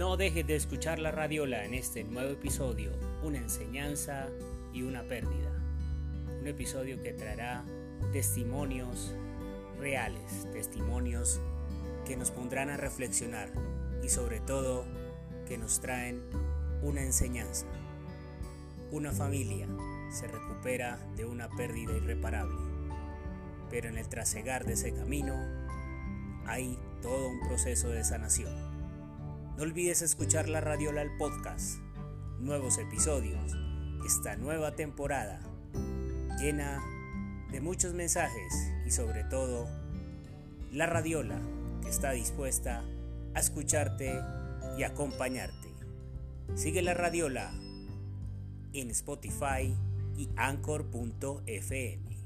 No dejes de escuchar la radiola en este nuevo episodio, una enseñanza y una pérdida. Un episodio que traerá testimonios reales, testimonios que nos pondrán a reflexionar y sobre todo que nos traen una enseñanza. Una familia se recupera de una pérdida irreparable, pero en el trasegar de ese camino hay todo un proceso de sanación. No olvides escuchar la Radiola al podcast, nuevos episodios, esta nueva temporada llena de muchos mensajes y sobre todo la Radiola que está dispuesta a escucharte y acompañarte. Sigue la Radiola en Spotify y Anchor.fm.